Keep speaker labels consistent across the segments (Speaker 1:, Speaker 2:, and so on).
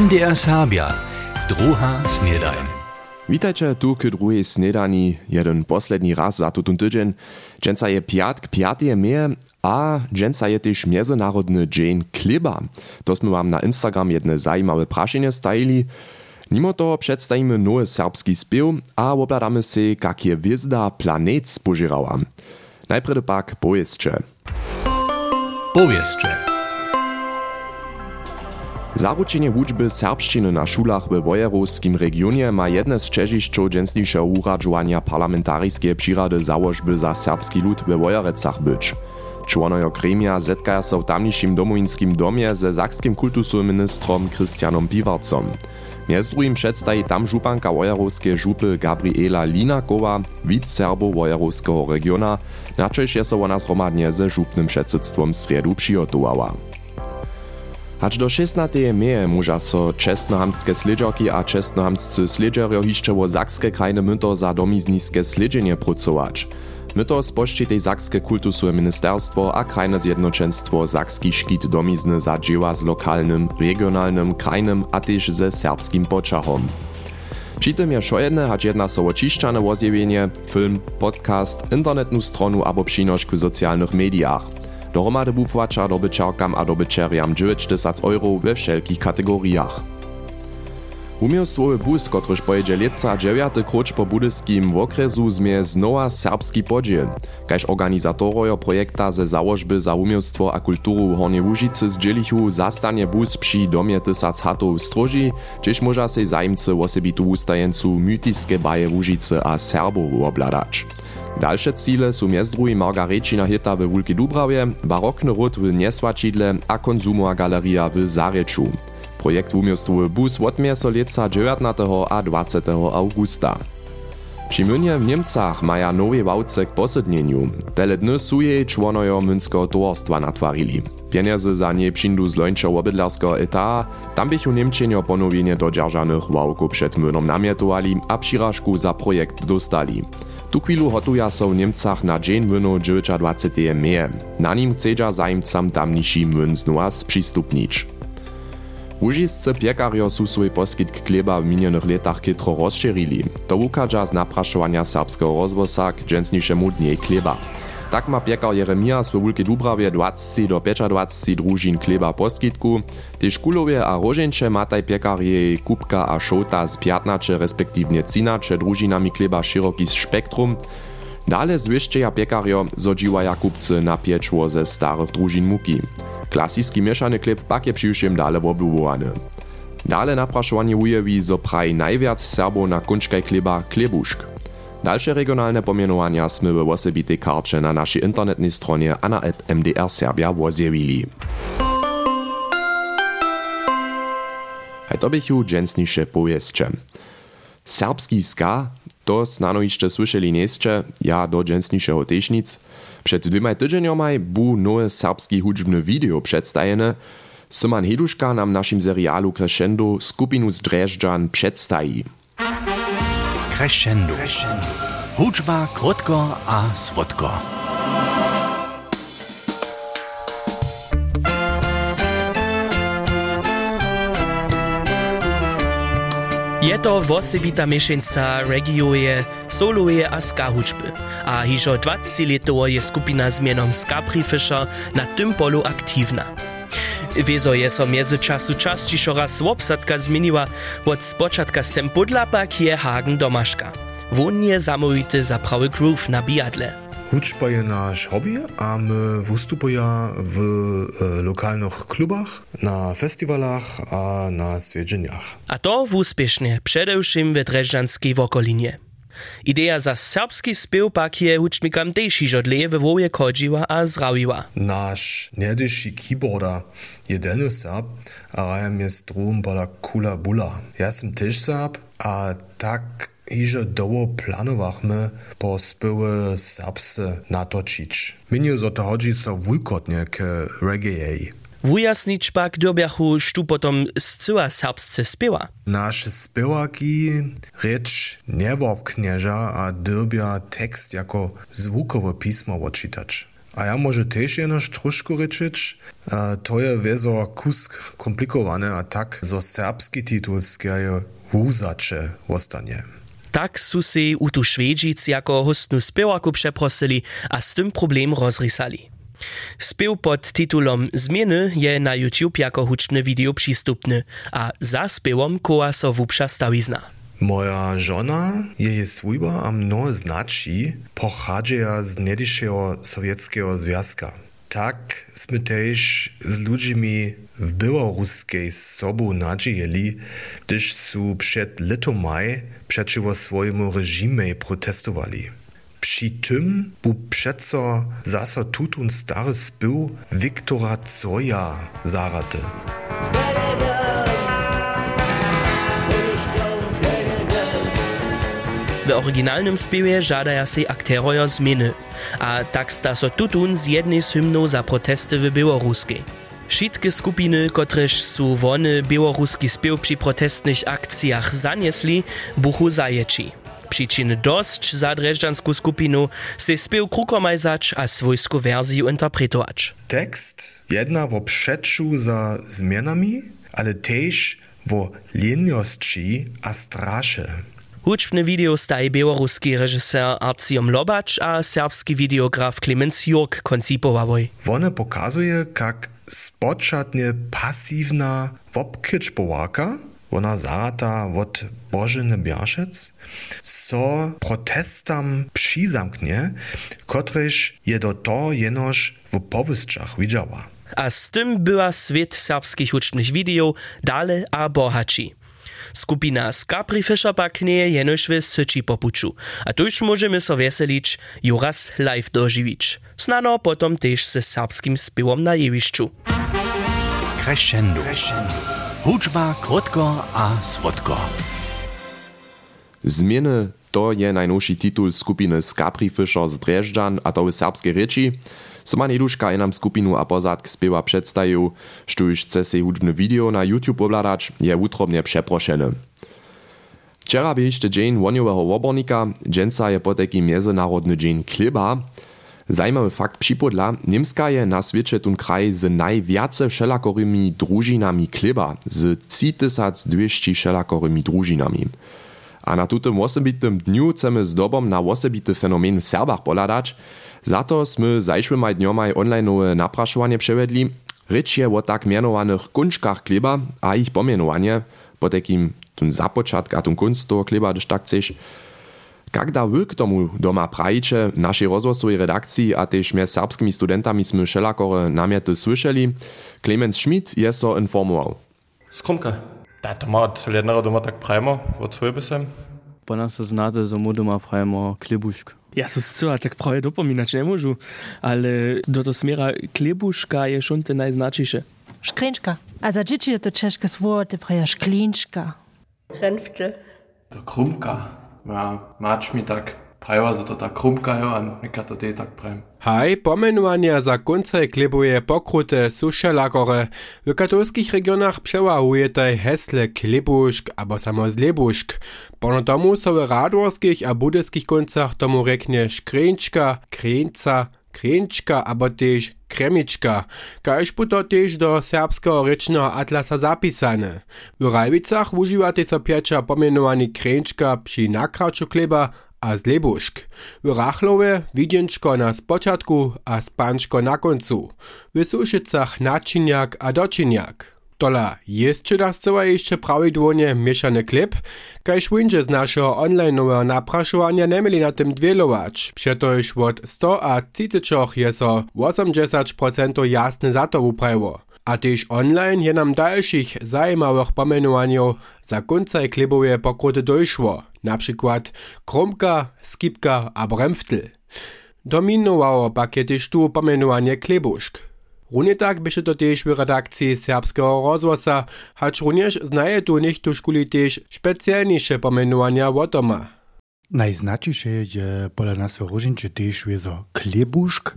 Speaker 1: MDR Serbia, druga snedajn.
Speaker 2: Witajcie tu k snedani, jeden posledni raz za tutun tydzień. Dżęca je piatk, piatie meje, a dżęca je też międzynarodny dzień chleba. To sme wam na Instagram jedne zajímawe praszenie stajili. Mimo toho przedstawimy nowy serbski spiew, a obladamy se, jak je wizda planet spożyrała. Najpierw pak powieszcze.
Speaker 1: Powieszcze.
Speaker 2: Zaručenie wučby serbšćiny na šulach w Wojerowskim regionie ma jedne z čežišćov dżęsniejszego uradžovania parlamentarijskie přirady założby za serbski lud w Wojerecach być. Członojo gremia zetkaja so w tamniejszym domowinskim domie ze zakskim kultusowym ministrom Christianom Piwarcom. Między drugim przedstawi tam żupanka wojerowskie żupy Gabriela Linakowa, widz Serbów wojerowskiego regiona, na je so ona zhromadnie ze żupnym przedsedztwom sredu przygotowała. Aż do 16. meje muža so čestnohamtske slidžarki a čestnohamtscy slidžarjo hišće wo sakske krajne mynto za domizniske slidženje pracować. Myto spoščitej Sakske kultusuje ministerstwo a krajne zjednoczeństwo Sakski szkit domizny zadzieła z lokalnym, regionalnym, krajnym a też ze serbskim poczachom. Przy tym je šojedne hać jedna očišćane wozjewienie, film, podcast, internetnu stronu abo przynośku w socjalnych mediach – Dohromady wupłaca dobyczarkam a dobyczeriam 90 euro we wszelkich kategoriach. Umiejstwowy bus, kotryż pojedzie leca dziewiaty po budyskim okresu zmie znowa serbski podziel. Kaž organizatorojo projekta ze założby za umiejstwo a kulturu Hornie Łużycy zdzielichu zastanie bus przy domie tysac hatów w Stroży, gdzieś może się zajmcy osobitu ustajencu mytiskie baje Łużycy a Serbów obladać. Dalsze cíle sú mjez druhým Margarečina hita w Wulki Dubravje, barokny ród w Niesłačidle a konzumowa galeria w Zareču. Projekt wumiostwowy bus odmie so leca 19. a 20. augusta. Przy mnie w Niemcach maja nowy wałce k posydnieniu. Tele dny su jej członojo münskiego towarstwa natwarili. Pieniądze za nie przyndu z lończo obydlarskiego eta, tam bych u Niemczenia ponowienie dodzierżanych wałków przed młynom namietowali, a przyrażku za projekt dostali. Tu chwilu hotuja so w Niemcach na dzień młynu 29. meje. Na nim chcedza zajmcam tamniejszy młyn znowa sprzystupnić. Łużiscy piekarjo su swój poskitk chleba w minionych latach kytro rozszerili. To ukadza z napraszowania serbskiego rozwosa k dżęsniejszemu dniej chleba. Tak ma piekar Jeremias w Wulke Dubrawie 20 do 25 družin chleba poskitku, te škulowie a roženče mataj piekarje kubka a šota z 15 respektywnie 13 družinami chleba široki spektrum, Dale zwieszczeja piekarjo zodziwaja kupcy na pieczło ze starych drużin muki. Klasiski mieszany chleb pak je przyjszym dale obyłowany. Dale napraszowanie ujewi zo praj najwiat Serbów na kunczkaj chleba klebuszk. Dalsze regionalne pomienowania sme w osobitej na naszej internetnej stronie a na app MDR Serbia wozjewili. Hej to bychu dżęsniejsze powieszcze. Serbski ska, to znano jeszcze słyszeli nieszcze, ja do dżęsniejszego też nic. Przed dwiema tydzieniomaj bu nowe serbski hudźbny video przedstajene, Syman Heduszka nam naszym serialu Crescendo skupinu z Dreżdżan przedstawi.
Speaker 1: Crescendo. Hudžba krótko a słodko.
Speaker 3: Je to wosebita miešenca regiuje, soluje a ska hudžby. A hižo 20 letovo je skupina z mienom Ska Fisher na tym polu aktívna. Wiezo je so między czasu častišo raz obsadka zmieniła, od spočatka sem podla pak je Hagen domaszka. Won je zamówity za prawy groove na biadle.
Speaker 4: Hudžba je naš hobby a my wystupujemy w e, lokalnych klubach, na festiwalach a na zwiedzeniach.
Speaker 3: A to úspěšně, především ve Drežďanské okolinie. Idea za serbski spiew pak je hučmikam tež že dlje ve voje kodživa a zdraviva.
Speaker 4: Naš nerdyši keyboarder je Dennis Serb, a rajem je strum bala kula bula. Ja sam tež Serb, a tak Iže doło planowachmy po spyły serbsy natočić. Minio zo to chodzi so wulkotnie k reggae.
Speaker 3: Wujasnić pak dobiachu sztu potom zcyła serbsce spiewa.
Speaker 4: Nasze spiewaki rzecz nie wobknieża, a dobia tekst jako zvukowe pismo odczytać. A ja może też jenoż troszkę ryczyć, a to je wezo kusk komplikowane, a tak zo serbski titul skieje wuzacze ostanie.
Speaker 3: Tak su se u tu Švedžic jako hostnu spěwaku przeprosili a z tym problem rozrysali. Spěw pod titulom Zmieny je na YouTube jako hučne video przystupny, a za spěwom koła so wupša stawizna.
Speaker 4: Moja żona, jej swójba a mnoho znaczy, pochadzeja z niedyszeho sowieckiego związka. Tak sme też z ludźmi w Białoruskiej z sobą nadziejeli, gdyż su przed letomaj przeciwko swojemu reżimie protestowali. Przy tym był przeco zaso tutun stary spył Wiktora Zoja zarate.
Speaker 3: W oryginalnym spiewie żadaja się akterojo zmiany, a tak sta so tutun z jednej z hymnów za protesty w Białoruskiej. Wszystkie skupiny, któreż su wony białoruski spiew przy protestnych akcjach zaniesli, buchu zajeci. Przyczyny dość za dreżdżanską skupinu se spiew krukomajzać a swojską wersję interpretować.
Speaker 4: Tekst jedna wo przeczu za zmianami, ale też wo liniości a strasze.
Speaker 3: Hučbne video staje białoruski režisér Arciom Lobacz a serbski videograf Klemens Jurk koncipowałoj.
Speaker 4: One pokazuje, jak spoczatnie pasywna wopkyczpołaka, ona zarata od Bożyny Biaszec, so protestam przyzamknie, kotryż je do to jenoż w powystrzach widziała.
Speaker 3: A z tym była świat serbskich hučnych video dale a bohaci. Skupina Skapri Fischer pak nie jenož w syci popuču. A tu już możemy so weselić ju raz live dożywić. Snano potom też ze serbskim spiewom na jewiszczu.
Speaker 1: Crescendo. Hudźba krótko a słodko.
Speaker 2: Zmieny to je najnowszy titul skupiny Skapri Fischer z Dreżdżan, a to w serbskiej rzeczy. Sama Neduška je nam skupinu a pozadk spiewa przedstawił, što już chce hudźbne video na YouTube obladać, je utrobnie przeproszeny. Wczera był jeszcze dzień woniowego obornika, dżęca je poteki Międzynarodny Dzień Chleba. Zajímavý fakt připodla, Nimska je na świecie tun kraj z najwiace všelakorymi družinami chleba, z 3200 všelakorymi družinami. A na tutym osobitym dniu chcemy z dobom na osobity fenomen w Serbach poladać, za to sme zajšłymi dniomaj onlineowe napraszowanie przewiedli. Rycz je o tak mianowanych kunczkach chleba a ich pomienowanie, po takim tun započatka a tun kunst toho chleba, gdyż tak chceš. Jak da wy k tomu doma prajiče, naszej rozgłosowej redakcji, a też mjez serbskimi studentami sme všelakore namiety słyszeli, Clemens Schmidt je so informował.
Speaker 5: Skromka. Da to ma od jednego doma tak prajmo, od svoj by sem.
Speaker 6: Po nas to znate, że mu doma prajmo klebušk.
Speaker 7: Ja so co, tak prawie dopominać nie możu, ale do to smiera klebuszka je schon te najznaczniejsze.
Speaker 8: Škrenčka. A za dzieci je to češke słowo, te praja šklinčka.
Speaker 9: Renfte.
Speaker 5: To krumka. Ja, mač mi tak prajva, to tak krumka jo, a nekaj to te tak prajem.
Speaker 10: Haj, pomenovania za konce klebuje pokrute sušelakore. W katolskich regionach przewahuje taj hesle klebušk abo samo zlebušk. Pono tomu so w radworskich a budyskich koncach tomu reknie škrenčka, krenca, krenčka abo tež kremička, kaž bu to tež do serbskiego rečného atlasa zapisane. W Rajvicach užívate sa pieča pomenovaný krenčka przy nakraču kleba a zlebušk. W Rachlowe widzienczko na spoczatku a spanczko na końcu. W Suszycach naczyniak a doczyniak. Tola jeszcze raz cała jeszcze prawidłonie mieszany klip, kaž windzie z naszego online'owego napraszowania nie mieli na tym dwielować. Przetoż od 100 a 30 je so 80% jasne za to uprawiło. A też online je nam dalszych zajímavých pomenovaní za koncaj klibové pokruty dojšło, na przykład kromka, skipka a bremftl. Dominowało pakiety tu pomenovanie klebušk. Runie tak byše to też w redakcji serbskiego rozwosa, hacz również znaje tu nicht tu szkuli też specjalniejsze pomenovania wotoma.
Speaker 11: Najznaczniejsze je pola nas różnicze też wiezo klebuszk,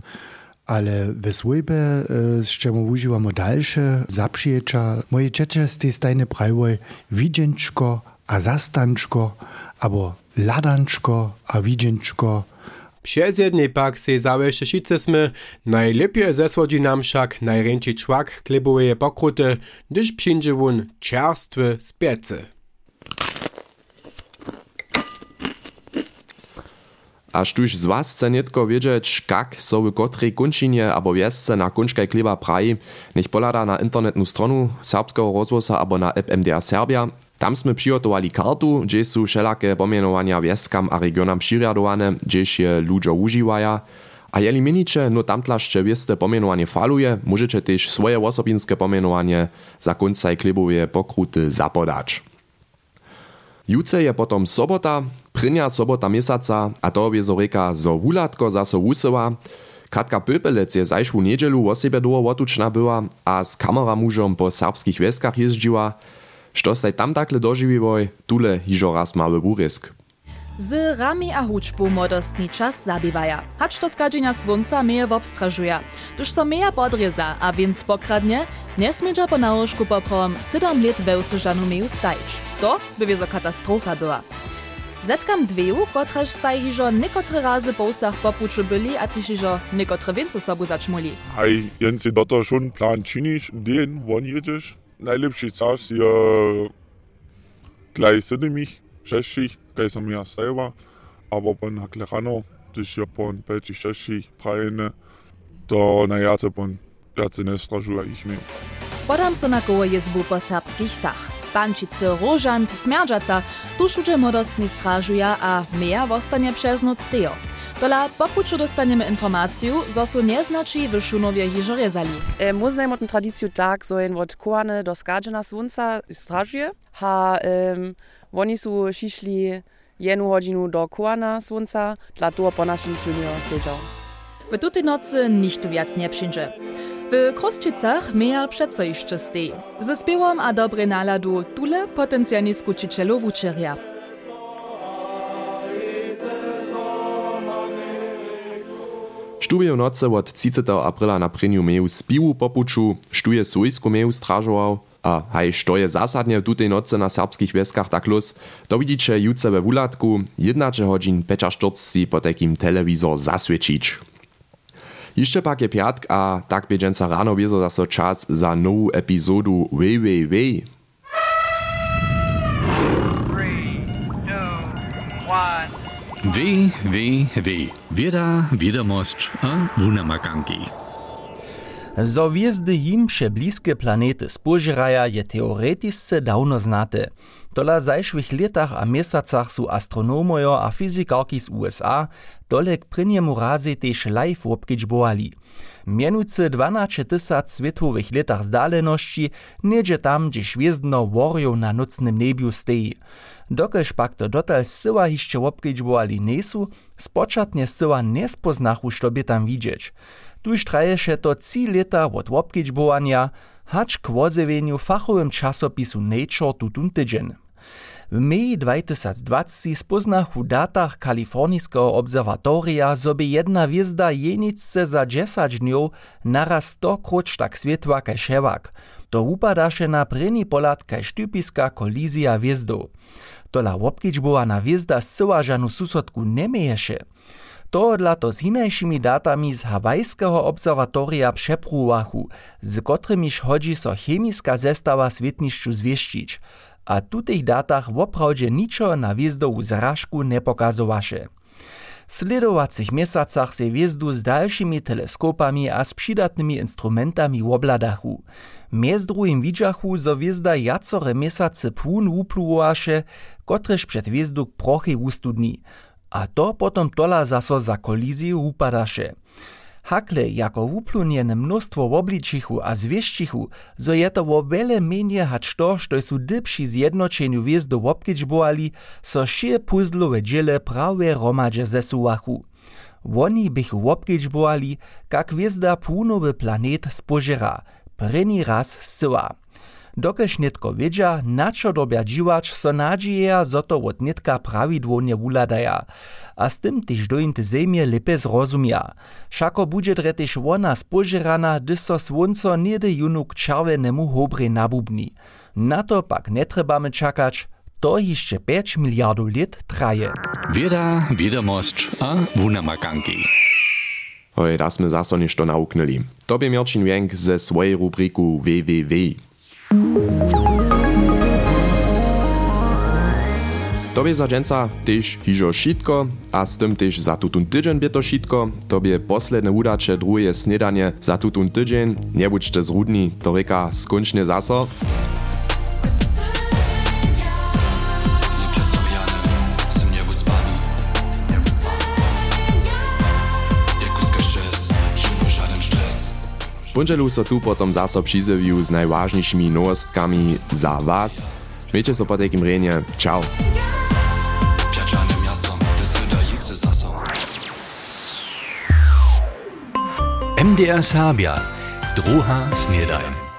Speaker 11: ale we swojbie e, z czemu używamy dalsze zaprzyjecza. Moje dzieci z tej stajne prawie widzienczko a zastanczko, albo ladanczko a widzienczko,
Speaker 10: Przez jednej pak se zaweszcze šice sme, najlepje zesłodzi nam však najręczy człak kleboweje pokruty, gdyż przyjdzie won czerstwy z piecy.
Speaker 2: Aż tuż z was chce netko wiedzieć, kak so w kotrej kunčinie abo wiesce na kunčkaj kleba praji, nech polada na internetnu stronu serbskiego rozwosa abo na app MDR Serbia. Tam sme přihotowali kartu, gdzie su wszelakie pomienowania wieskam a regionam přiriadowane, gdzieś je ludzie używaja. A jeli minicie, no tamtlaście wieste pomienowanie faluje, możecie też swoje osobinske pomienowanie za kuncaj klebowe pokruty zapodać. Juce je potom sobota, prynja sobota měsaca a to je zo reka zo wulatko zaso wusyła. Katka Pöpelec je zajszłu niedzielu o siebie długo była, a z kameramużom po serbskich wieskach jeździła. Što staj tam takle doživiwoj, tule hižo raz mały wurisk.
Speaker 9: Z rami a hučbu modostni čas zabivaja. Hač to skadženja svunca meje obstražuja. Tuž so meja podreza a więc pokradnie, nesmidža po nałożku poprom 7 let we usužanu meju stajič. To by wiezo katastrofa była. Zetkam dweju, kotreż staj hižo nekotre razy po usach popuczu byli, a tyž hižo nekotre więcej sobu zaczmuli.
Speaker 12: Hej, Jensi, doto schon plan činiš, den won jedziesz? Najlepszy czas je gleich siedemich, šestich, kaj sam ja selber, aber pon hakle rano, když je pon peti šestich prajene, to na jace pon jace ne stražuje ich mi.
Speaker 9: Podam so na koło jezbu po serbskich sach. Pančice, Rožant, Smerdžaca, tuż uče modostni stražuja a meja vostanie przez noc stejo. Dola popuczu dostaniemy informację, zo su nie znaczy w Szunowie hižo rezali.
Speaker 13: E, Muznaj mot tradiciju tak, so jen od koane do skadžena sunca stražuje, ha um, oni su šišli jednu hodinu do koana sunca, dla toho po našim slunio sežał.
Speaker 9: W tutej nocy nikt wiac nie przyjdzie. W Kroszczycach meja przeco jeszcze stej. Ze śpiewom a dobrej naladu tule potencjalnie skuczycielów uczeria.
Speaker 2: Štuje v noce od 30. aprila na prynju meju spiwu popuču, štuje svojsku meju stražoval, a haj što je zasadnie w tutej noce na serbskich wieskach tak los, to widzicie jutce we wulatku, 11 godzin 45 si po takim telewizor zaswiecić. Jeszcze pak je piatk a tak bieżąca rano wiezo zaso czas za nową epizodu WWW.
Speaker 1: W, W, W. Wieda, wiadomość a wunamakanki.
Speaker 14: Zo wjezdy jim bliskie planety spožiraja je teoretisce dawno znate. Tola zajszłych latach a miesacach su astronomojo a fizikarki z USA dolek prynjemu razy też live obkedźbowali. Mianujcy 12 tysac światowych latach zdaleności niedzie tam, gdzie gwiezdno worjo na nocnym steji. Dokelž pak to dotal syła hišće obkedźbowali nesu, spočatnie syła nie spoznachu, što by tam widzieć. Tuż traješe to 3 lata od obkedźbowania, hacz k fachowym czasopisu Nature tutun tydzień. W meji 2020 spoznach w datach kalifornijskiego obserwatoria sobie jedna wjezda jenicce za 10 dniów naraz 100 kroć tak światła kaj szewak. To upadaše na preni polat kaj sztypiska kolizja wjezdów. Tola obkedźbowana wjezda zsyła żanu susodku nie mieješe. To dla to z inajšími datami z Hawajskiego obserwatoria přepruwachu, z kotrymiž hodzi so chemiska zestawa světnišću zwieszczyć, a tutych datach woprawdzie niczo na wjezdową zrażku nie pokazowaše. Sledowacych miesacach se wjezdu z dalszymi teleskopami a z przydatnymi instrumentami wobladachu. Miez drugim widziachu, zo wjezda jacore miesace płun upluwaše, kotreż przed wjezdu prochy ustudni, a to potom tola zaso za koliziju upadaše. Hakle jako wupluniene mnóstwo wobličichu a zwieszčichu, zo je to wo wiele menje hacz to, što su dybši zjednočenju wjezdu wobkedźbowali, so šie puzzlowe dziele prawie romadže zesuwachu. Woni bychu wobkedźbowali, kak wjezda płunowy planet spožera, preni raz zsyła. Dokež netko wiedza, na čo dobia dziwacz, so nadzieja, zo to od netka prawidłownie wuladaja. A z tym tyž dojint zemie lepe zrozumia. Šako budže dretež wona spožerana, gdy so słonco niede junu k červenemu hobre nabubni. Na to pak netrebamy czakać, to jeszcze 5 miliardów lat traje.
Speaker 1: Wieda, wiadomość a wunamakanki.
Speaker 2: Hoj, da sme zaso nešto nauknuli. Tobie Mirčin Wenk ze swojej rubriku www. Tobie za dżęca też hižo šitko, a z tym też za tutun tydzień bie to šitko. Tobie posledne udacze drugie snedanie za tutun tydzień. Nie budźcie zrudni, to reka skończnie zaso. Bunželu so tu potom zaso přizeviu z najważniejszymi nowostkami za was. Miejcie so po takim renie. Ciao.
Speaker 1: MDR Serbia, druga snedajn.